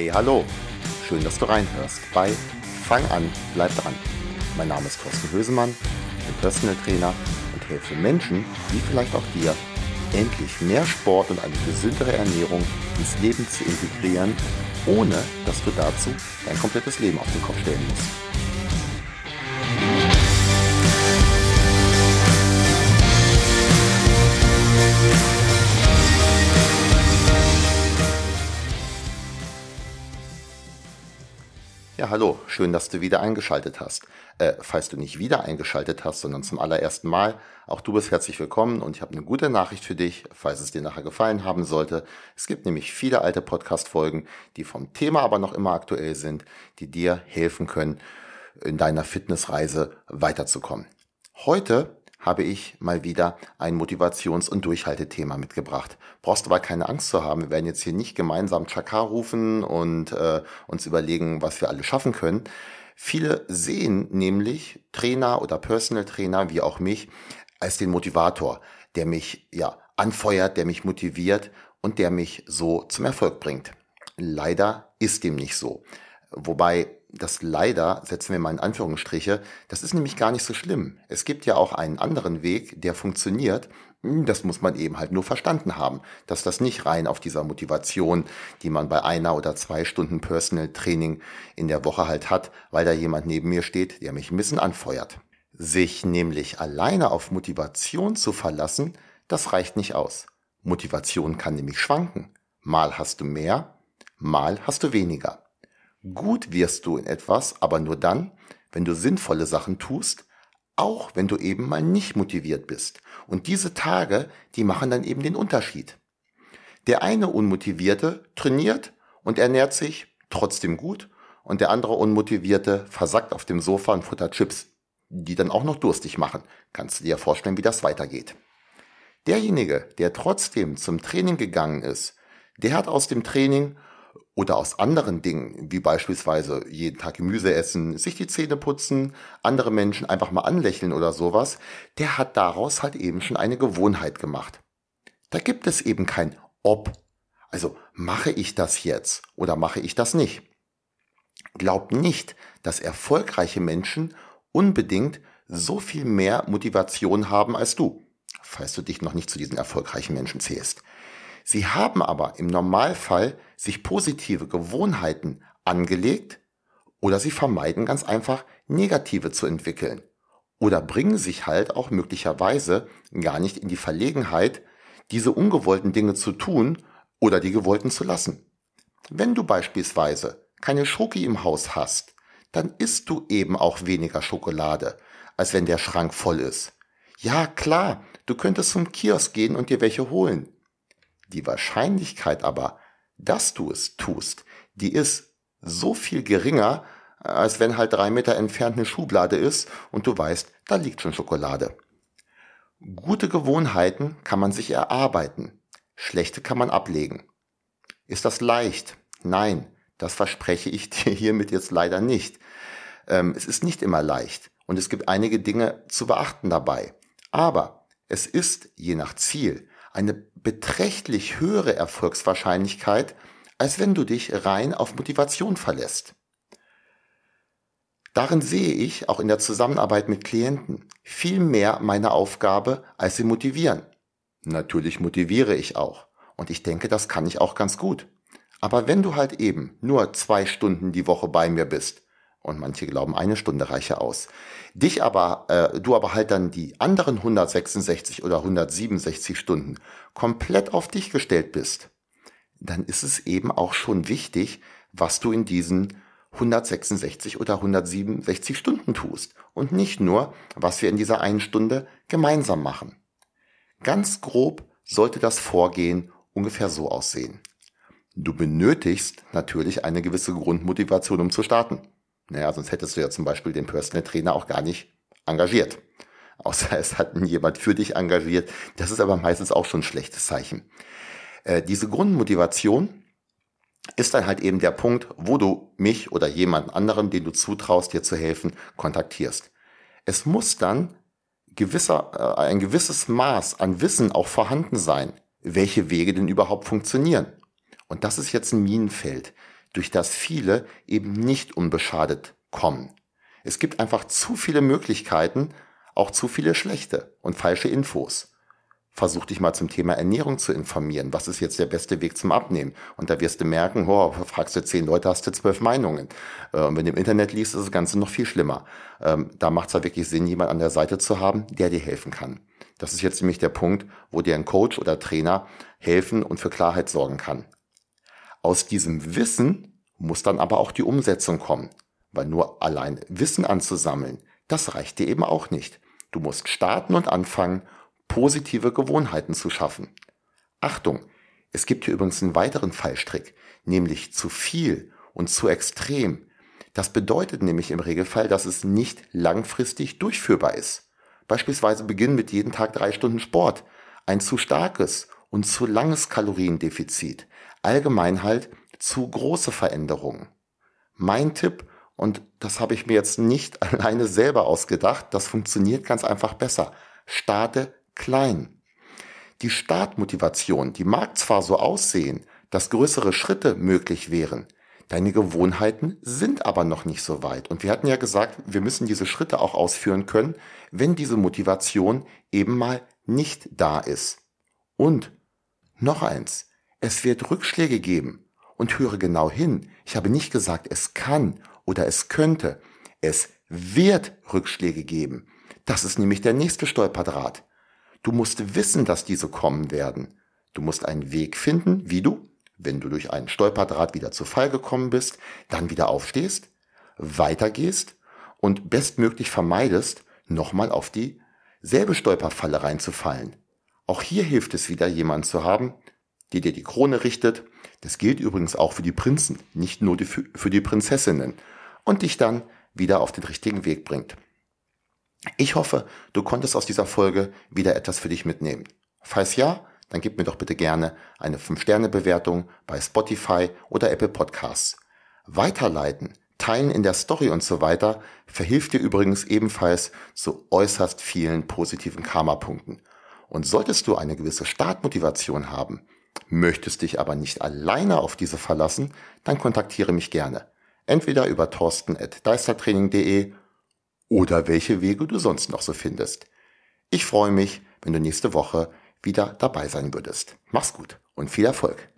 Hey, hallo. Schön, dass du reinhörst bei Fang an, bleib dran. Mein Name ist Thorsten Hösemann, bin Personal Trainer und helfe Menschen, wie vielleicht auch dir, endlich mehr Sport und eine gesündere Ernährung ins Leben zu integrieren, ohne dass du dazu dein komplettes Leben auf den Kopf stellen musst. Ja, hallo, schön, dass du wieder eingeschaltet hast. Äh, falls du nicht wieder eingeschaltet hast, sondern zum allerersten Mal, auch du bist herzlich willkommen und ich habe eine gute Nachricht für dich, falls es dir nachher gefallen haben sollte. Es gibt nämlich viele alte Podcast-Folgen, die vom Thema aber noch immer aktuell sind, die dir helfen können, in deiner Fitnessreise weiterzukommen. Heute habe ich mal wieder ein Motivations- und Durchhaltethema mitgebracht. Brauchst aber keine Angst zu haben. Wir werden jetzt hier nicht gemeinsam Chakar rufen und äh, uns überlegen, was wir alle schaffen können. Viele sehen nämlich Trainer oder Personal Trainer, wie auch mich, als den Motivator, der mich ja anfeuert, der mich motiviert und der mich so zum Erfolg bringt. Leider ist dem nicht so. Wobei das leider, setzen wir mal in Anführungsstriche, das ist nämlich gar nicht so schlimm. Es gibt ja auch einen anderen Weg, der funktioniert. Hm, das muss man eben halt nur verstanden haben, dass das nicht rein auf dieser Motivation, die man bei einer oder zwei Stunden Personal Training in der Woche halt hat, weil da jemand neben mir steht, der mich ein bisschen anfeuert. Sich nämlich alleine auf Motivation zu verlassen, das reicht nicht aus. Motivation kann nämlich schwanken. Mal hast du mehr, mal hast du weniger. Gut wirst du in etwas, aber nur dann, wenn du sinnvolle Sachen tust, auch wenn du eben mal nicht motiviert bist. Und diese Tage, die machen dann eben den Unterschied. Der eine Unmotivierte trainiert und ernährt sich trotzdem gut und der andere Unmotivierte versackt auf dem Sofa und futtert Chips, die dann auch noch durstig machen. Kannst du dir vorstellen, wie das weitergeht. Derjenige, der trotzdem zum Training gegangen ist, der hat aus dem Training oder aus anderen Dingen, wie beispielsweise jeden Tag Gemüse essen, sich die Zähne putzen, andere Menschen einfach mal anlächeln oder sowas, der hat daraus halt eben schon eine Gewohnheit gemacht. Da gibt es eben kein Ob. Also mache ich das jetzt oder mache ich das nicht. Glaub nicht, dass erfolgreiche Menschen unbedingt so viel mehr Motivation haben als du, falls du dich noch nicht zu diesen erfolgreichen Menschen zählst. Sie haben aber im Normalfall sich positive Gewohnheiten angelegt oder sie vermeiden ganz einfach negative zu entwickeln oder bringen sich halt auch möglicherweise gar nicht in die Verlegenheit, diese ungewollten Dinge zu tun oder die gewollten zu lassen. Wenn du beispielsweise keine Schoki im Haus hast, dann isst du eben auch weniger Schokolade, als wenn der Schrank voll ist. Ja, klar, du könntest zum Kiosk gehen und dir welche holen. Die Wahrscheinlichkeit aber, dass du es tust, die ist so viel geringer, als wenn halt drei Meter entfernt eine Schublade ist und du weißt, da liegt schon Schokolade. Gute Gewohnheiten kann man sich erarbeiten, schlechte kann man ablegen. Ist das leicht? Nein, das verspreche ich dir hiermit jetzt leider nicht. Ähm, es ist nicht immer leicht und es gibt einige Dinge zu beachten dabei. Aber es ist je nach Ziel eine beträchtlich höhere Erfolgswahrscheinlichkeit, als wenn du dich rein auf Motivation verlässt. Darin sehe ich auch in der Zusammenarbeit mit Klienten viel mehr meine Aufgabe, als sie motivieren. Natürlich motiviere ich auch. Und ich denke, das kann ich auch ganz gut. Aber wenn du halt eben nur zwei Stunden die Woche bei mir bist, und manche glauben, eine Stunde reiche aus. Dich aber, äh, du aber halt dann die anderen 166 oder 167 Stunden komplett auf dich gestellt bist, dann ist es eben auch schon wichtig, was du in diesen 166 oder 167 Stunden tust und nicht nur, was wir in dieser einen Stunde gemeinsam machen. Ganz grob sollte das Vorgehen ungefähr so aussehen. Du benötigst natürlich eine gewisse Grundmotivation, um zu starten. Naja, sonst hättest du ja zum Beispiel den Personal Trainer auch gar nicht engagiert. Außer es hat jemand für dich engagiert. Das ist aber meistens auch schon ein schlechtes Zeichen. Äh, diese Grundmotivation ist dann halt eben der Punkt, wo du mich oder jemand anderen, den du zutraust, dir zu helfen, kontaktierst. Es muss dann gewisser, äh, ein gewisses Maß an Wissen auch vorhanden sein, welche Wege denn überhaupt funktionieren. Und das ist jetzt ein Minenfeld. Durch das viele eben nicht unbeschadet kommen. Es gibt einfach zu viele Möglichkeiten, auch zu viele schlechte und falsche Infos. Versuch dich mal zum Thema Ernährung zu informieren. Was ist jetzt der beste Weg zum Abnehmen? Und da wirst du merken, oh, fragst du zehn Leute, hast du zwölf Meinungen. Äh, und wenn du im Internet liest, ist das Ganze noch viel schlimmer. Ähm, da macht es halt wirklich Sinn, jemand an der Seite zu haben, der dir helfen kann. Das ist jetzt nämlich der Punkt, wo dir ein Coach oder Trainer helfen und für Klarheit sorgen kann. Aus diesem Wissen muss dann aber auch die Umsetzung kommen. Weil nur allein Wissen anzusammeln, das reicht dir eben auch nicht. Du musst starten und anfangen positive Gewohnheiten zu schaffen. Achtung, es gibt hier übrigens einen weiteren Fallstrick, nämlich zu viel und zu extrem. Das bedeutet nämlich im Regelfall, dass es nicht langfristig durchführbar ist. Beispielsweise beginnen mit jeden Tag drei Stunden Sport. Ein zu starkes und zu langes Kaloriendefizit. Allgemein halt zu große Veränderungen. Mein Tipp, und das habe ich mir jetzt nicht alleine selber ausgedacht, das funktioniert ganz einfach besser. Starte klein. Die Startmotivation, die mag zwar so aussehen, dass größere Schritte möglich wären, deine Gewohnheiten sind aber noch nicht so weit. Und wir hatten ja gesagt, wir müssen diese Schritte auch ausführen können, wenn diese Motivation eben mal nicht da ist. Und noch eins, es wird Rückschläge geben. Und höre genau hin, ich habe nicht gesagt, es kann oder es könnte. Es wird Rückschläge geben. Das ist nämlich der nächste Stolperdraht. Du musst wissen, dass diese kommen werden. Du musst einen Weg finden, wie du, wenn du durch einen Stolperdraht wieder zu Fall gekommen bist, dann wieder aufstehst, weitergehst und bestmöglich vermeidest, nochmal auf die selbe Stolperfalle reinzufallen. Auch hier hilft es wieder, jemanden zu haben, der dir die Krone richtet. Das gilt übrigens auch für die Prinzen, nicht nur für die Prinzessinnen. Und dich dann wieder auf den richtigen Weg bringt. Ich hoffe, du konntest aus dieser Folge wieder etwas für dich mitnehmen. Falls ja, dann gib mir doch bitte gerne eine 5-Sterne-Bewertung bei Spotify oder Apple Podcasts. Weiterleiten, teilen in der Story und so weiter verhilft dir übrigens ebenfalls zu äußerst vielen positiven Karma-Punkten. Und solltest du eine gewisse Startmotivation haben, möchtest dich aber nicht alleine auf diese verlassen, dann kontaktiere mich gerne. Entweder über torsten.deistertraining.de oder welche Wege du sonst noch so findest. Ich freue mich, wenn du nächste Woche wieder dabei sein würdest. Mach's gut und viel Erfolg.